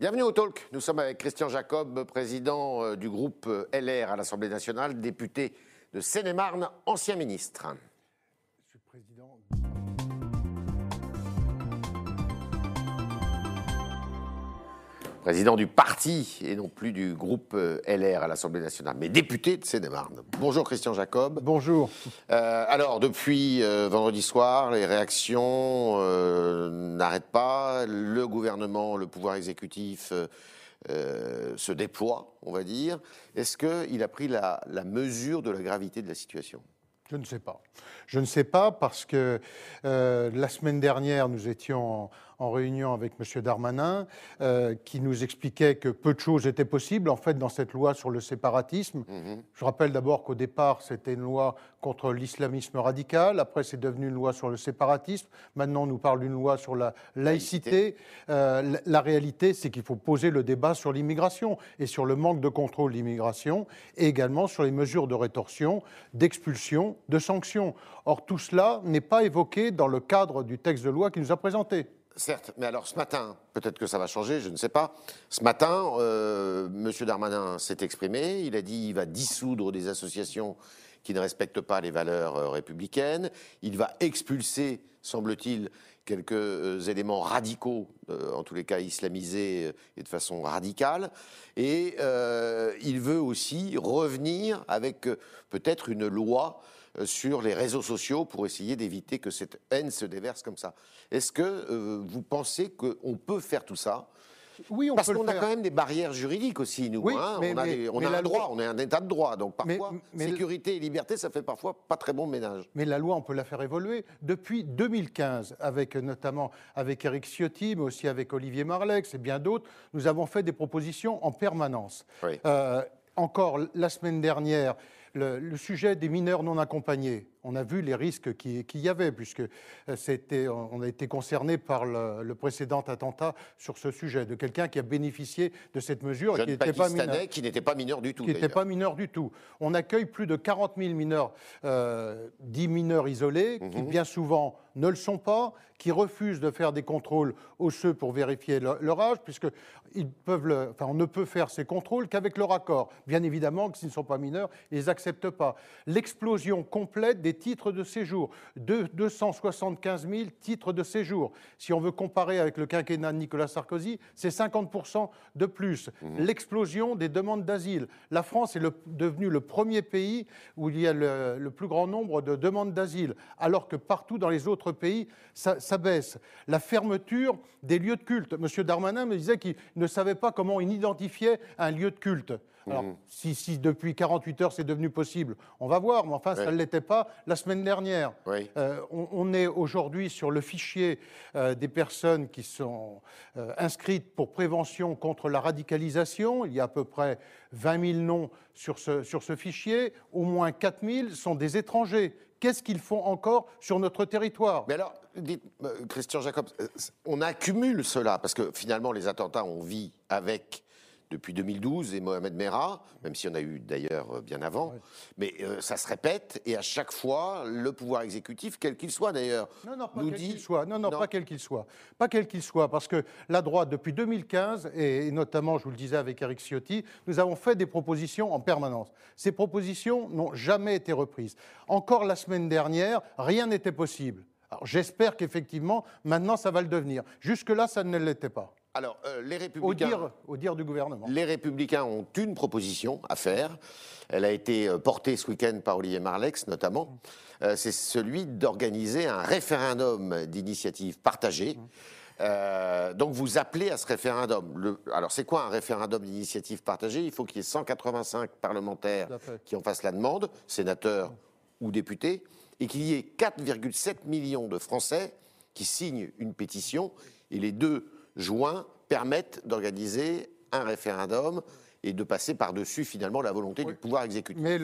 Bienvenue au Talk. Nous sommes avec Christian Jacob, président euh, du groupe euh, LR à l'Assemblée nationale, député de Seine-et-Marne, ancien ministre. Président du parti et non plus du groupe euh, LR à l'Assemblée nationale, mais député de Seine-et-Marne. Bonjour Christian Jacob. bonjour. Euh, alors, depuis euh, vendredi soir, les réactions euh, n'arrêtent pas. Le gouvernement, le pouvoir exécutif se déploie, on va dire. Est-ce qu'il a pris la, la mesure de la gravité de la situation? Je ne sais pas. Je ne sais pas parce que euh, la semaine dernière, nous étions en, réunion avec M. Darmanin, euh, qui nous expliquait que peu de choses étaient possibles, en fait, dans cette loi sur le séparatisme. Mhm. Je rappelle d'abord qu'au départ, c'était une loi contre l'islamisme radical. Après, c'est devenu une loi sur le séparatisme. Maintenant, on nous parle d'une loi sur la laïcité. Euh, la, la réalité, c'est qu'il faut poser le débat sur l'immigration et sur le manque de contrôle de l'immigration et également sur les mesures de rétorsion, d'expulsion, de sanctions. Or, tout cela n'est pas évoqué dans le cadre du texte de loi qui nous a présenté. Certes, mais alors ce matin, peut-être que ça va changer, je ne sais pas. Ce matin, euh, M. Darmanin s'est exprimé. Il a dit qu'il va dissoudre des associations qui ne respectent pas les valeurs euh, républicaines. Il va expulser, semble-t-il, quelques euh, éléments radicaux, en tous les cas islamisés et de façon radicale. Et il veut aussi revenir avec peut-être une loi sur les réseaux sociaux pour essayer d'éviter que cette haine se déverse comme ça. Est-ce que euh, vous pensez qu'on peut faire tout ça? Oui, on Parce qu'on a quand même des barrières juridiques aussi, nous. Oui, hein. mais- on a, mais- des- on mais a la un droit, loi- on est un état de droit. Donc parfois, mais- sécurité et liberté, ça fait parfois pas très bon ménage. Mais la loi, on peut la faire évoluer. Depuis 2015, avec euh, notamment avec Eric Ciotti, mais aussi avec Olivier Marlex et bien d'autres, nous avons fait des propositions en permanence. Oui. Euh, encore la semaine dernière, le, sujet des mineurs non accompagnés. On a vu les risques qui- qu'il y avait, puisque euh, c'était, on a été concerné par le, le précédent attentat sur ce sujet, de quelqu'un qui a bénéficié de cette mesure et qui Jeune n'était pas mineur qui n'était pas mineur du tout. qui n'était pas mineur du tout. On accueille plus de 40 000 mineurs, euh, dits mineurs isolés, qui Mhm. bien souvent ne le sont pas, qui refusent de faire des contrôles osseux pour vérifier leur, leur âge, puisque ils peuvent le- enfin, on ne peut faire ces contrôles qu'avec leur accord. Bien évidemment que s'ils ne sont pas mineurs, ils ne les acceptent pas. L'explosion complète des titres de séjour, de 275 000 titres de séjour. Si on veut comparer avec le quinquennat de Nicolas Sarkozy, c'est 50% de plus. L'explosion des demandes d'asile. La France est le- devenue le premier pays où il y a le, le plus grand nombre de demandes d'asile, alors que partout dans les autres pays, ça, ça baisse. La fermeture des lieux de culte. Monsieur Darmanin me disait qu'il ne savait pas comment il identifiait un lieu de culte. Alors, si, si depuis 48 heures c'est devenu possible, on va voir, mais enfin, ça ne l'était pas la semaine dernière. Euh, on, on est aujourd'hui sur le fichier euh, des personnes qui sont euh, inscrites pour prévention contre la radicalisation. Il y a à peu près 20 000 noms sur ce, sur ce fichier. Au moins 4 000 sont des étrangers. Qu'est-ce qu'ils font encore sur notre territoire? Mais alors, dites, Christian Jacob, euh, on accumule cela, parce que finalement, les attentats, on vit avec depuis 2012 et Mohamed Merah, même si on a eu d'ailleurs euh, bien avant, mais euh, ça se répète, et à chaque fois, le pouvoir exécutif, quel qu'il soit d'ailleurs, Non, non, pas nous quel dit... qu'il soit. Non, non, Non. pas quel qu'il soit. Pas quel qu'il soit, parce que la droite, depuis 2015, et, et notamment, je vous le disais avec Eric Ciotti, nous avons fait des propositions en permanence. Ces propositions n'ont jamais été reprises. Encore la semaine dernière, rien n'était possible. Alors j'espère qu'effectivement, maintenant, ça va le devenir. Jusque-là, ça ne l'était pas. Alors, euh, les Au républicains... dire, au dire du gouvernement. Les Républicains ont une proposition à faire. Elle a été euh, portée ce week-end par Olivier Marlex, notamment. Euh, c'est celui d'organiser un référendum d'initiative partagée. Euh, donc vous appelez à ce référendum. Le- alors c'est quoi un référendum d'initiative partagée? Il faut qu'il y ait 185 parlementaires qui en fassent la demande, sénateurs ou députés, et qu'il y ait 4,7 millions de Français qui signent une pétition, et les deux joints permettent d'organiser un référendum et de passer par-dessus finalement la volonté du pouvoir exécutif. Mais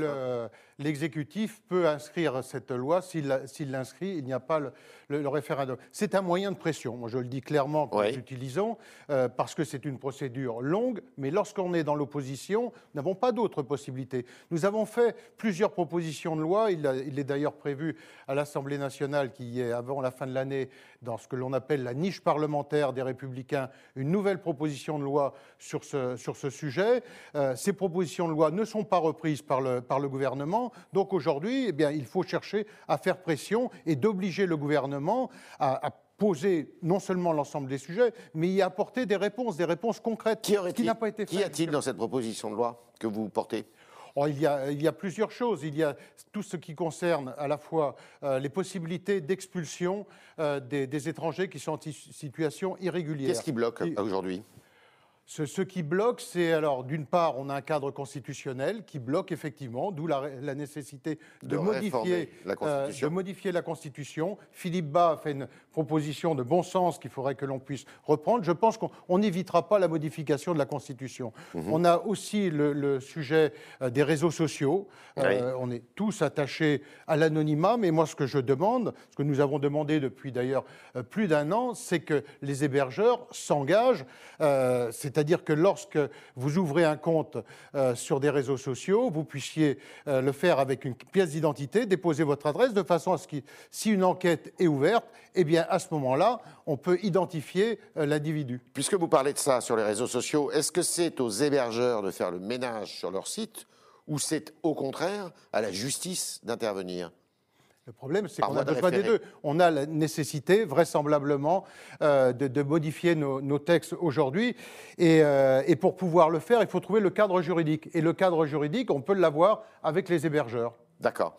l'exécutif peut inscrire cette loi. S'il l'inscrit, il n'y a pas le, référendum. C'est un moyen de pression. Moi, je le dis clairement que nous utilisons euh, parce que c'est une procédure longue. Mais lorsqu'on est dans l'opposition, nous n'avons pas d'autre possibilité. Nous avons fait plusieurs propositions de loi. Il, il est d'ailleurs prévu à l'Assemblée nationale, qui est avant la fin de l'année, dans ce que l'on appelle la niche parlementaire des Républicains, une nouvelle proposition de loi sur ce, sur ce sujet. Euh, ces propositions de loi ne sont pas reprises par le, par le gouvernement. Donc aujourd'hui, eh bien, il faut chercher à faire pression et d'obliger le gouvernement à, poser non seulement l'ensemble des sujets, mais y apporter des réponses, des réponses concrètes, qui, qui n'a pas été fait. Qu'y a-t-il dans cette proposition de loi que vous portez? Oh, il, y a, il, y a, plusieurs choses. Il y a tout ce qui concerne à la fois euh, les possibilités d'expulsion euh, des, des, étrangers qui sont en situation irrégulière. Qu'est-ce qui bloque aujourd'hui? Ce, qui bloque, c'est alors d'une part, on a un cadre constitutionnel qui bloque effectivement, d'où la, nécessité de, modifier, la euh, de modifier la Constitution. Philippe Bas a fait une proposition de bon sens qu'il faudrait que l'on puisse reprendre. Je pense qu'on n'évitera pas la modification de la Constitution. Mhm. On a aussi le, sujet euh, des réseaux sociaux. Euh, on est tous attachés à l'anonymat, mais moi, ce que je demande, ce que nous avons demandé depuis d'ailleurs plus d'un an, c'est que les hébergeurs s'engagent. C'est-à-dire que lorsque vous ouvrez un compte euh, sur des réseaux sociaux, vous puissiez euh, le faire avec une pièce d'identité, déposer votre adresse de façon à ce que si une enquête est ouverte, eh bien à ce moment-là, on peut identifier euh, l'individu. Puisque vous parlez de ça sur les réseaux sociaux, est-ce que c'est aux hébergeurs de faire le ménage sur leur site ou c'est au contraire à la justice d'intervenir? Le problème, c'est qu'on a besoin des deux. On a la nécessité, vraisemblablement, euh, de, modifier nos, textes aujourd'hui. Euh, et, pour pouvoir le faire, il faut trouver le cadre juridique. Et le cadre juridique, on peut l'avoir avec les hébergeurs. D'accord.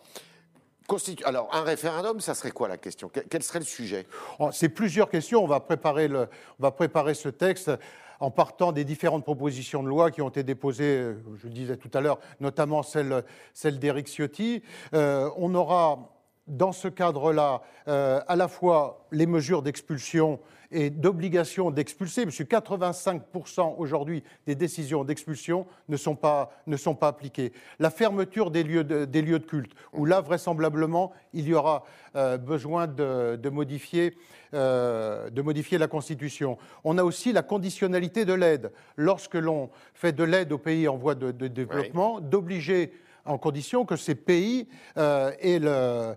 Alors, un référendum, ça serait quoi la question? Quel serait le sujet? Oh, C'est plusieurs questions. On va, préparer le, on va préparer ce texte en partant des différentes propositions de loi qui ont été déposées, euh, je le disais tout à l'heure, notamment celle, celle d'Éric Ciotti. on aura dans ce cadre-là, euh, à la fois les mesures d'expulsion et d'obligation d'expulser, parce que 85% aujourd'hui des décisions d'expulsion ne, sont pas, ne sont pas appliquées. La fermeture des lieux de, des lieux de culte, où là, vraisemblablement, il y aura euh, besoin de, modifier, euh, de modifier la Constitution. On a aussi la conditionnalité de l'aide. Lorsque l'on fait de l'aide aux pays en voie de, développement, d'obliger en condition que ces pays euh, aient euh,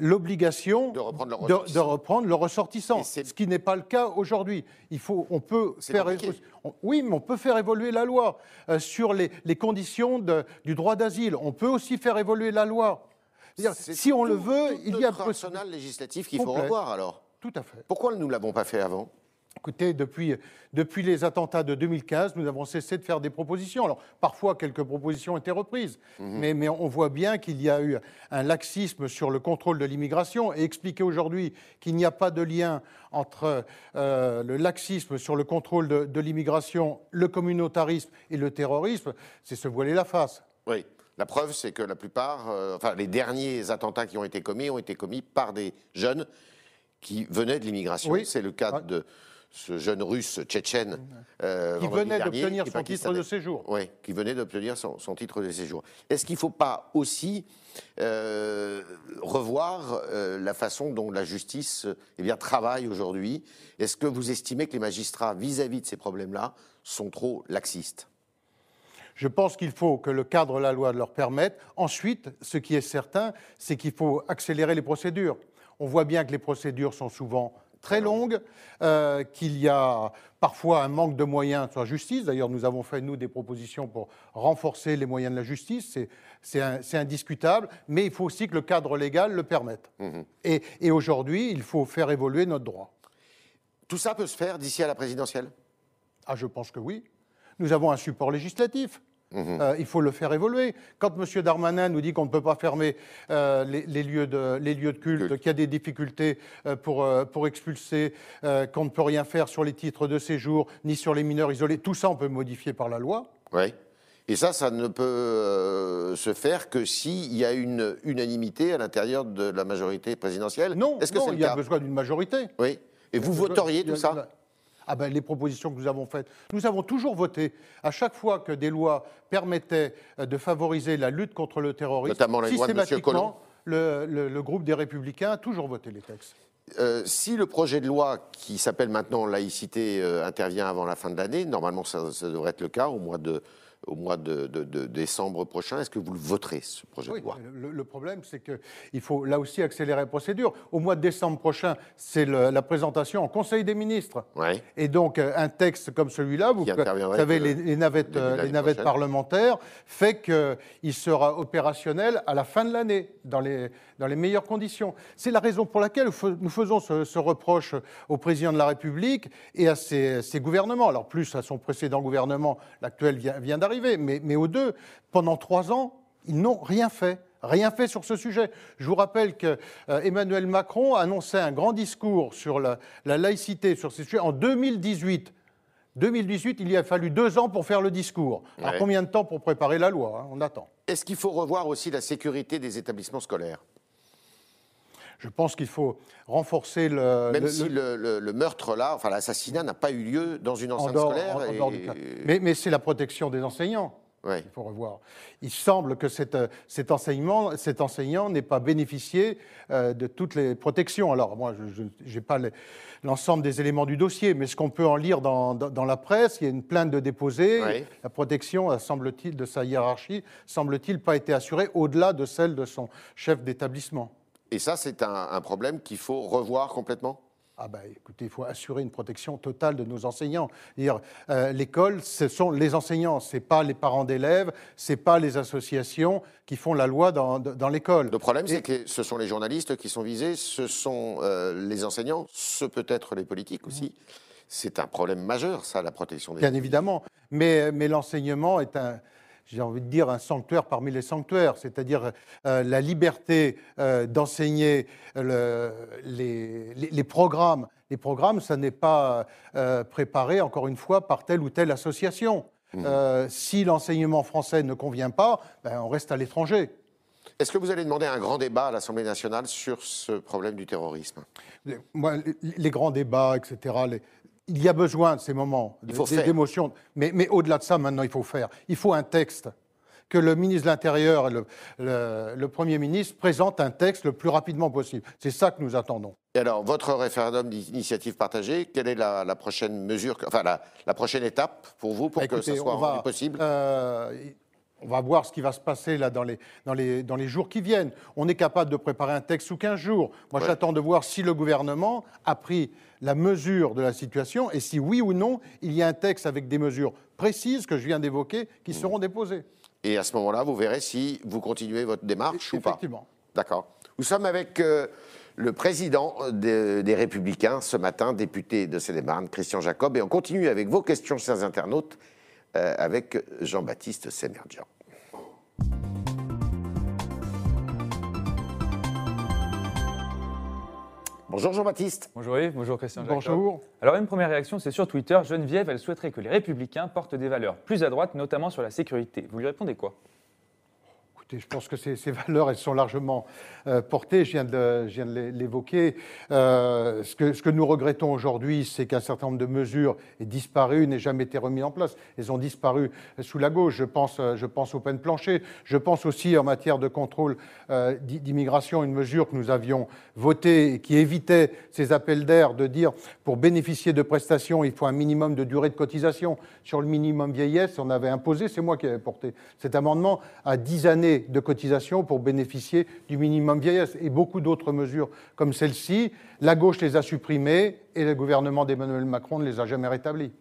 l'obligation de, reprendre leurs ressortissants, ce qui n'est pas le cas aujourd'hui. Il faut, on peut faire, oui, mais on peut faire évoluer la loi euh, sur les, conditions du droit d'asile. On peut aussi faire évoluer la loi. Si on le veut, il y a un arsenal législatif qu'il faut revoir alors. Tout à fait. Pourquoi nous ne l'avons pas fait avant? Écoutez, depuis, depuis les attentats de 2015, nous avons cessé de faire des propositions. Alors, parfois, quelques propositions ont été reprises, mhm. mais, mais, on voit bien qu'il y a eu un laxisme sur le contrôle de l'immigration. Et expliquer aujourd'hui qu'il n'y a pas de lien entre euh, le laxisme sur le contrôle de, l'immigration, le communautarisme et le terrorisme, c'est se voiler la face. Oui. La preuve, c'est que la plupart, euh, enfin, les derniers attentats qui ont été commis ont été commis par des jeunes qui venaient de l'immigration. Oui. C'est le cas de ce jeune russe tchétchène. Euh, qui venait d'obtenir son titre de séjour. Oui, qui venait d'obtenir son, titre de séjour. Est-ce qu'il ne faut pas aussi euh, revoir euh, la façon dont la justice eh bien, travaille aujourd'hui? Est-ce que vous estimez que les magistrats, vis-à-vis -vis de ces problèmes-là, sont trop laxistes? Je pense qu'il faut que le cadre de la loi leur permette. Ensuite, ce qui est certain, c'est qu'il faut accélérer les procédures. On voit bien que les procédures sont souvent très longue, euh, qu'il y a parfois un manque de moyens sur la justice. D'ailleurs, nous avons fait, nous, des propositions pour renforcer les moyens de la justice. C'est indiscutable, mais il faut aussi que le cadre légal le permette. Mhm. Et, et aujourd'hui, il faut faire évoluer notre droit. Tout ça peut se faire d'ici à la présidentielle? Ah, je pense que oui. Nous avons un support législatif. Mhm. Euh, il faut le faire évoluer. Quand M. Darmanin nous dit qu'on ne peut pas fermer euh, les, lieux de, les, lieux de, culte, qu'il y a des difficultés euh, pour, pour expulser, qu'on ne peut rien faire sur les titres de séjour, ni sur les mineurs isolés, tout ça on peut modifier par la loi. Oui. Et ça, ça ne peut se faire que s'il y a une unanimité à l'intérieur de la majorité présidentielle. Non, Est-ce que il y a besoin d'une majorité. Oui. Et vous voteriez tout ça Ah ben, les propositions que nous avons faites, nous avons toujours voté. À chaque fois que des lois permettaient euh, de favoriser la lutte contre le terrorisme, Notamment la systématiquement, le, le- le groupe des Républicains a toujours voté les textes. Euh, si le projet de loi qui s'appelle maintenant laïcité euh, intervient avant la fin de l'année, normalement ça, ça devrait être le cas au mois de, au mois de, de- de décembre prochain, est-ce que vous le voterez, ce projet Oui, de loi? le, le problème, c'est qu'il faut là aussi accélérer la procédure. Au mois de décembre prochain, c'est la présentation en Conseil des ministres. Ouais. Et donc, euh, un texte comme celui-là, vous, interviendrait savez, les, les navettes, euh, les navettes parlementaires, fait qu'il sera opérationnel à la fin de l'année, dans les, dans les meilleures conditions. C'est la raison pour laquelle nous fais- nous faisons ce, ce reproche au président de la République et à ses, ses gouvernements. Alors, plus à son précédent gouvernement, l'actuel vient, vient mais, mais aux deux, pendant trois ans, ils n'ont rien fait. Rien fait sur ce sujet. Je vous rappelle que euh, Emmanuel Macron a annoncé un grand discours sur la, la laïcité, sur ces sujets, en 2018. 2018, il y a fallu deux ans pour faire le discours. Alors combien de temps pour préparer la loi hein? On attend. Est-ce qu'il faut revoir aussi la sécurité des établissements scolaires? Je pense qu'il faut renforcer le. Même le- si le- le, le- le meurtre là, enfin l'assassinat n'a pas eu lieu dans une en enceinte dehors, scolaire. en- en et- dehors du cadre. Mais, mais c'est la protection des enseignants. Ouais. Il faut revoir. Il semble que cet, cet enseignement, cet enseignant n'ait pas bénéficié euh, de toutes les protections. Alors, moi, je n'ai pas l'ensemble des éléments du dossier, mais ce qu'on peut en lire dans, dans- dans la presse, il y a une plainte de déposé. Ouais. La protection, semble-t-il, de sa hiérarchie, semble-t-il, pas été assurée au-delà de celle de son chef d'établissement. Et ça, c'est un, un problème qu'il faut revoir complètement? Ah ben, écoutez, il faut assurer une protection totale de nos enseignants. Euh, l'école, ce sont les enseignants, c'est pas les parents d'élèves, c'est pas les associations qui font la loi dans, dans l'école. Le problème, c'est que ce sont les journalistes qui sont visés, ce sont euh, les enseignants, ce peut être les politiques aussi. C'est un problème majeur, ça, la protection des Bien évidemment, mais, mais l'enseignement est un, j'ai envie de dire, un sanctuaire parmi les sanctuaires, c'est-à-dire euh, la liberté euh, d'enseigner le- les, les- les programmes. Les programmes, ça n'est pas euh, préparé, encore une fois, par telle ou telle association. Euh, si l'enseignement français ne convient pas, ben, on reste à l'étranger. Est-ce que vous allez demander un grand débat à l'Assemblée nationale sur ce problème du terrorisme? Les- Moi, les- les grands débats, etc., les- il y a besoin de ces moments d'émotion. Mais, mais au-delà de ça, maintenant, il faut faire. Il faut un texte. Que le ministre de l'Intérieur et le, le- le Premier ministre présentent un texte le plus rapidement possible. C'est ça que nous attendons. Et alors, votre référendum d'initiative partagée, quelle est la, la prochaine mesure, que- enfin la, la prochaine étape pour vous pour que Écoutez, ça soit va, possible? euh, on va voir ce qui va se passer là dans les, dans, les, dans les jours qui viennent. On est capable de préparer un texte sous 15 jours. Moi, Ouais. j'attends de voir si le gouvernement a pris la mesure de la situation et si oui ou non, il y a un texte avec des mesures précises que je viens d'évoquer Mmh. qui seront déposées. Et à ce moment-là, vous verrez si vous continuez votre démarche ou pas. Effectivement. D'accord. Nous sommes avec euh, le président de- des Républicains ce matin, député de Seine-et-Marne, Christian Jacob, et on continue avec vos questions, chers internautes, avec Jean-Baptiste Sémerdian. Bonjour Jean-Baptiste. Bonjour Yves, bonjour Christian. Bonjour. Alors une première réaction, c'est sur Twitter. Geneviève, elle souhaiterait que les républicains portent des valeurs plus à droite, notamment sur la sécurité. Vous lui répondez quoi? Je pense que ces, valeurs, elles sont largement euh, portées. Je viens de, l'évoquer. Euh, ce, que, nous regrettons aujourd'hui, c'est qu'un certain nombre de mesures aient disparu, n'aient jamais été remis en place. Elles ont disparu sous la gauche. Je pense, euh, je pense aux peines planchées. Je pense aussi en matière de contrôle d'i- d'immigration, une mesure que nous avions votée et qui évitait ces appels d'air de dire pour bénéficier de prestations, il faut un minimum de durée de cotisation. Sur le minimum vieillesse, on avait imposé, c'est moi qui avais porté cet amendement, à 10 années de cotisation pour bénéficier du minimum vieillesse. Et beaucoup d'autres mesures comme celle-ci, la gauche les a supprimées et le gouvernement d'Emmanuel Macron ne les a jamais rétablies.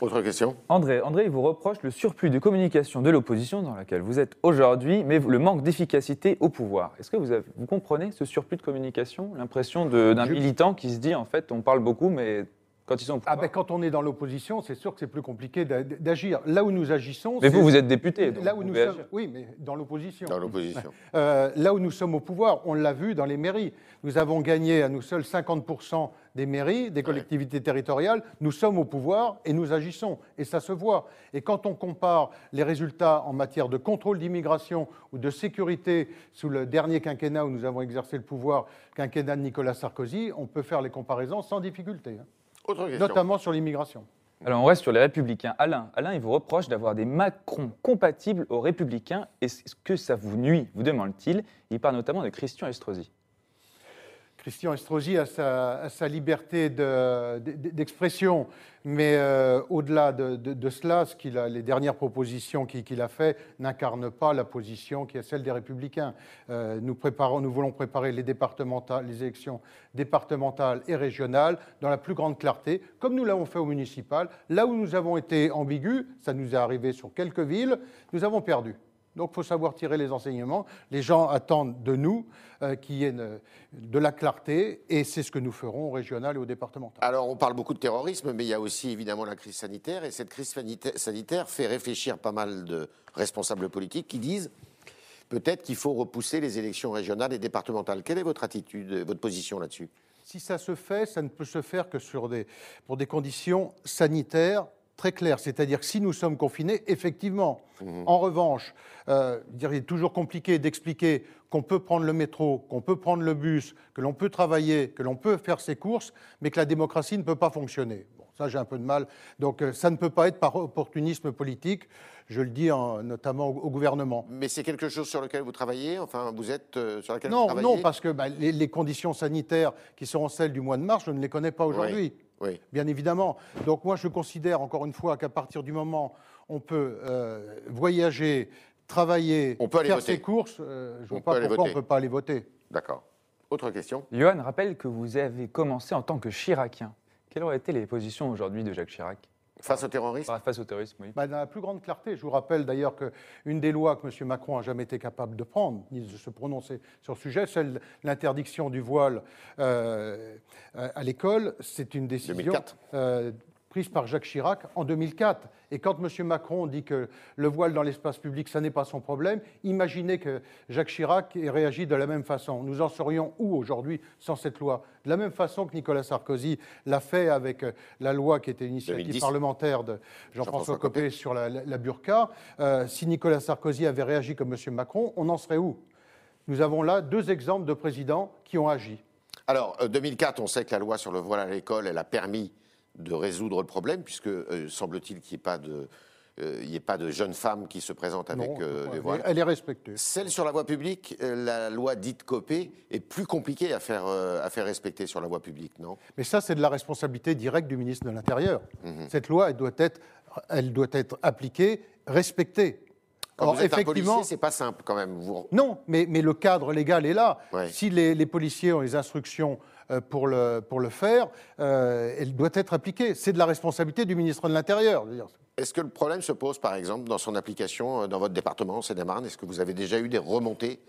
Autre question? André, André, il vous reproche le surplus de communication de l'opposition dans laquelle vous êtes aujourd'hui, mais le manque d'efficacité au pouvoir. Est-ce que vous, avez- vous comprenez ce surplus de communication? L'impression d'un militant qui se dit, en fait, on parle beaucoup, mais quand ils sont au Ah pouvoir... ben, quand on est dans l'opposition, c'est sûr que c'est plus compliqué d'a- d'agir. Là où nous agissons, mais vous, vous êtes député, donc là où vous nous sommes, agir. oui, mais dans l'opposition. dans l'opposition Euh, là où nous sommes au pouvoir, on l'a vu dans les mairies. Nous avons gagné à nous seuls 50% des mairies, des collectivités territoriales. Nous sommes au pouvoir et nous agissons. Et ça se voit. Et quand on compare les résultats en matière de contrôle d'immigration ou de sécurité sous le dernier quinquennat où nous avons exercé le pouvoir, quinquennat de Nicolas Sarkozy, on peut faire les comparaisons sans difficulté. Autre question. notamment sur l'immigration. Alors on reste sur les républicains. Alain, Alain, il vous reproche d'avoir des Macron compatibles aux républicains. Est-ce que ça vous nuit vous demande-t-il. Il parle notamment de Christian Estrosi. Christian Estrosi a sa, liberté de- de- d'expression, mais euh, au-delà de, cela, ce a- les dernières propositions qu'il a faites n'incarnent pas la position qui est celle des Républicains. Euh, nous, voulons préparer les, les élections départementales et régionales dans la plus grande clarté, comme nous l'avons fait au municipal. Là où nous avons été ambigus, ça nous est arrivé sur quelques villes, nous avons perdu. Donc il faut savoir tirer les enseignements. Les gens attendent de nous euh, qu'il y ait une- de la clarté et c'est ce que nous ferons au régional et au départemental. Alors, on parle beaucoup de terrorisme, mais il y a aussi évidemment la crise sanitaire. Et cette crise sanita- sanitaire fait réfléchir pas mal de responsables politiques qui disent peut-être qu'il faut repousser les élections régionales et départementales. Quelle est votre attitude, votre position là-dessus? Si ça se fait, ça ne peut se faire que sur des, pour des conditions sanitaires très claires. C'est-à-dire que si nous sommes confinés, effectivement. En revanche, euh, il est toujours compliqué d'expliquer qu'on peut prendre le métro, qu'on peut prendre le bus, que l'on peut travailler, que l'on peut faire ses courses, mais que la démocratie ne peut pas fonctionner. Bon, ça, j'ai un peu de mal. Donc, euh, ça ne peut pas être par opportunisme politique. Je le dis en- notamment au, au gouvernement. Mais c'est quelque chose sur lequel vous travaillez? Enfin, vous êtes euh, sur lequel vous Non, travaillez? non, parce que bah, les, les conditions sanitaires qui seront celles du mois de mars, je ne les connais pas aujourd'hui. Oui. Bien évidemment. Donc moi, je considère encore une fois qu'à partir du moment où on peut euh, voyager, travailler, On peut aller faire voter. ses courses, euh, je ne On vois peut pas aller pourquoi on voter. ne peut pas aller voter. D'accord. Autre question Johan rappelle que vous avez commencé en tant que Chiracien. Quelles auraient été les positions aujourd'hui de Jacques Chirac? Face au terrorisme face au terrorisme oui. Bah, dans la plus grande clarté, je vous rappelle d'ailleurs qu'une des lois que M. Macron n'a jamais été capable de prendre, ni de se prononcer sur le sujet, celle de l'interdiction du voile euh, euh, à l'école, c'est une décision 2004. euh, prise par Jacques Chirac en 2004. Et quand M. Macron dit que le voile dans l'espace public, ça n'est pas son problème, imaginez que Jacques Chirac ait réagi de la même façon. Nous en serions où aujourd'hui sans cette loi? De la même façon que Nicolas Sarkozy l'a fait avec euh, la loi qui était une initiative 2010. parlementaire de Jean-François Copé sur la, la- la burqa. Euh, si Nicolas Sarkozy avait réagi comme M. Macron, on en serait où? Nous avons là deux exemples de présidents qui ont agi. Alors, euh, 2004, on sait que la loi sur le voile à l'école, elle a permis de résoudre le problème, puisque euh, semble-t-il qu'il n'y ait, pas de, euh, il y ait pas de jeunes femmes qui se présentent avec euh, des voiles. elle est respectée. Celle sur la voie publique, la loi dite Copé, est plus compliquée à faire, à faire respecter sur la voie publique, non? Mais ça, c'est de la responsabilité directe du ministre de l'Intérieur. Mhm. Cette loi, elle doit être, elle doit être appliquée, respectée. Quand Alors, vous êtes un effectivement, c'est pas simple quand même. Vous... Non, mais, mais le cadre légal est là. Ouais. Si les, les policiers ont les instructions pour, le, pour le faire, euh, elle doit être appliquée. C'est de la responsabilité du ministre de l'Intérieur. Est-ce que le problème se pose, par exemple, dans son application euh, dans votre département, Seine-et-Marne? Est-ce que vous avez déjà eu des remontées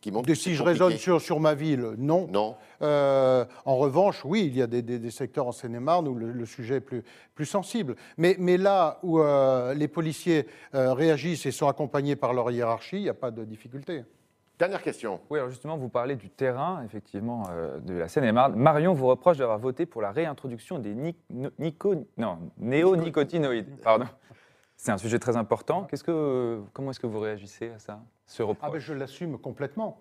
qui montrent De- si je raisonne sur, sur ma ville, non. Non. Euh, en revanche, oui, il y a des, des- des secteurs en Seine-et-Marne où le, le sujet est plus, plus sensible. Mais, mais là où euh, les policiers euh, réagissent et sont accompagnés par leur hiérarchie, il n'y a pas de difficulté. Dernière question. Oui, alors justement, vous parlez du terrain, effectivement, euh, de la Seine-et-Marne. Marion vous reproche d'avoir voté pour la réintroduction des ni- no- nico- non, néonicotinoïdes. Pardon. C'est un sujet très important. Qu'est-ce que, comment est-ce que vous réagissez à ça, ce Ah reproche ben, je l'assume complètement.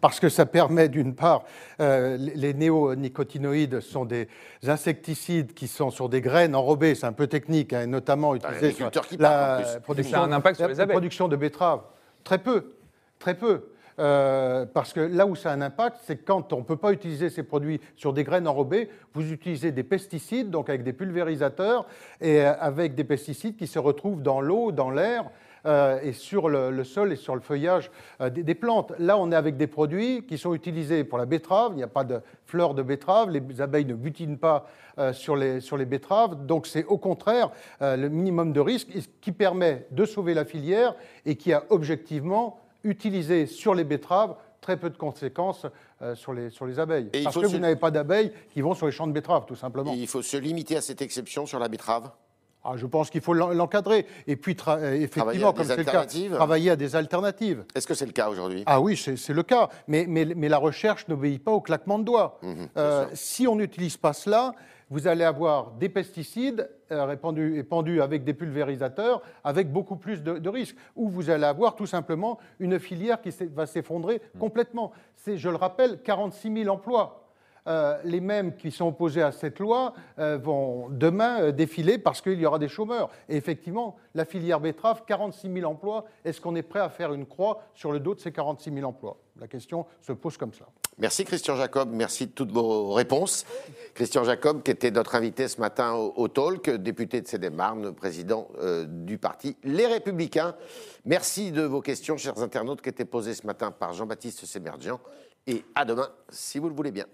Parce que ça permet, d'une part, euh, les néonicotinoïdes sont des insecticides qui sont sur des graines enrobées, c'est un peu technique, hein, et notamment utilisés sur qui la production, Ça a un impact sur la les abeilles. production de betteraves. Très peu, très peu. Euh, parce que là où ça a un impact, c'est quand on ne peut pas utiliser ces produits sur des graines enrobées, vous utilisez des pesticides, donc avec des pulvérisateurs, et euh, avec des pesticides qui se retrouvent dans l'eau, dans l'air, euh, et sur le, sol et sur le feuillage des, plantes. Là, on est avec des produits qui sont utilisés pour la betterave, il n'y a pas de fleurs de betterave, les abeilles ne butinent pas sur, les, sur les betteraves, donc c'est au contraire le minimum de risque qui permet de sauver la filière et qui a objectivement utilisé sur les betteraves très peu de conséquences euh, sur, les, sur les abeilles. Et Parce que se- vous n'avez pas d'abeilles qui vont sur les champs de betteraves, tout simplement. Il faut se limiter à cette exception sur la betterave Ah, je pense qu'il faut l'en- l'encadrer. Et puis, euh, effectivement, comme c'est le cas, travailler à des alternatives. Est-ce que c'est le cas aujourd'hui? Ah oui, c'est le cas. Mais, mais, mais la recherche n'obéit pas au claquement de doigts. Bien Euh, si on n'utilise pas cela, vous allez avoir des pesticides euh, répandus, épandus avec des pulvérisateurs, avec beaucoup plus de, de risques. Ou vous allez avoir tout simplement une filière qui va s'effondrer Mhm. complètement. C'est, je le rappelle, 46 000 emplois. Euh, les mêmes qui sont opposés à cette loi euh, vont demain euh, défiler parce qu'il y aura des chômeurs. Et effectivement, la filière betterave, 46 000 emplois, est-ce qu'on est prêt à faire une croix sur le dos de ces 46 000 emplois? La question se pose comme ça. Merci Christian Jacob, merci de toutes vos réponses. Christian Jacob, qui était notre invité ce matin au, Talk, député de Seine-et-Marne, président du parti Les Républicains. Merci de vos questions, chers internautes, qui étaient posées ce matin par Jean-Baptiste Sémergian. Et à demain, si vous le voulez bien.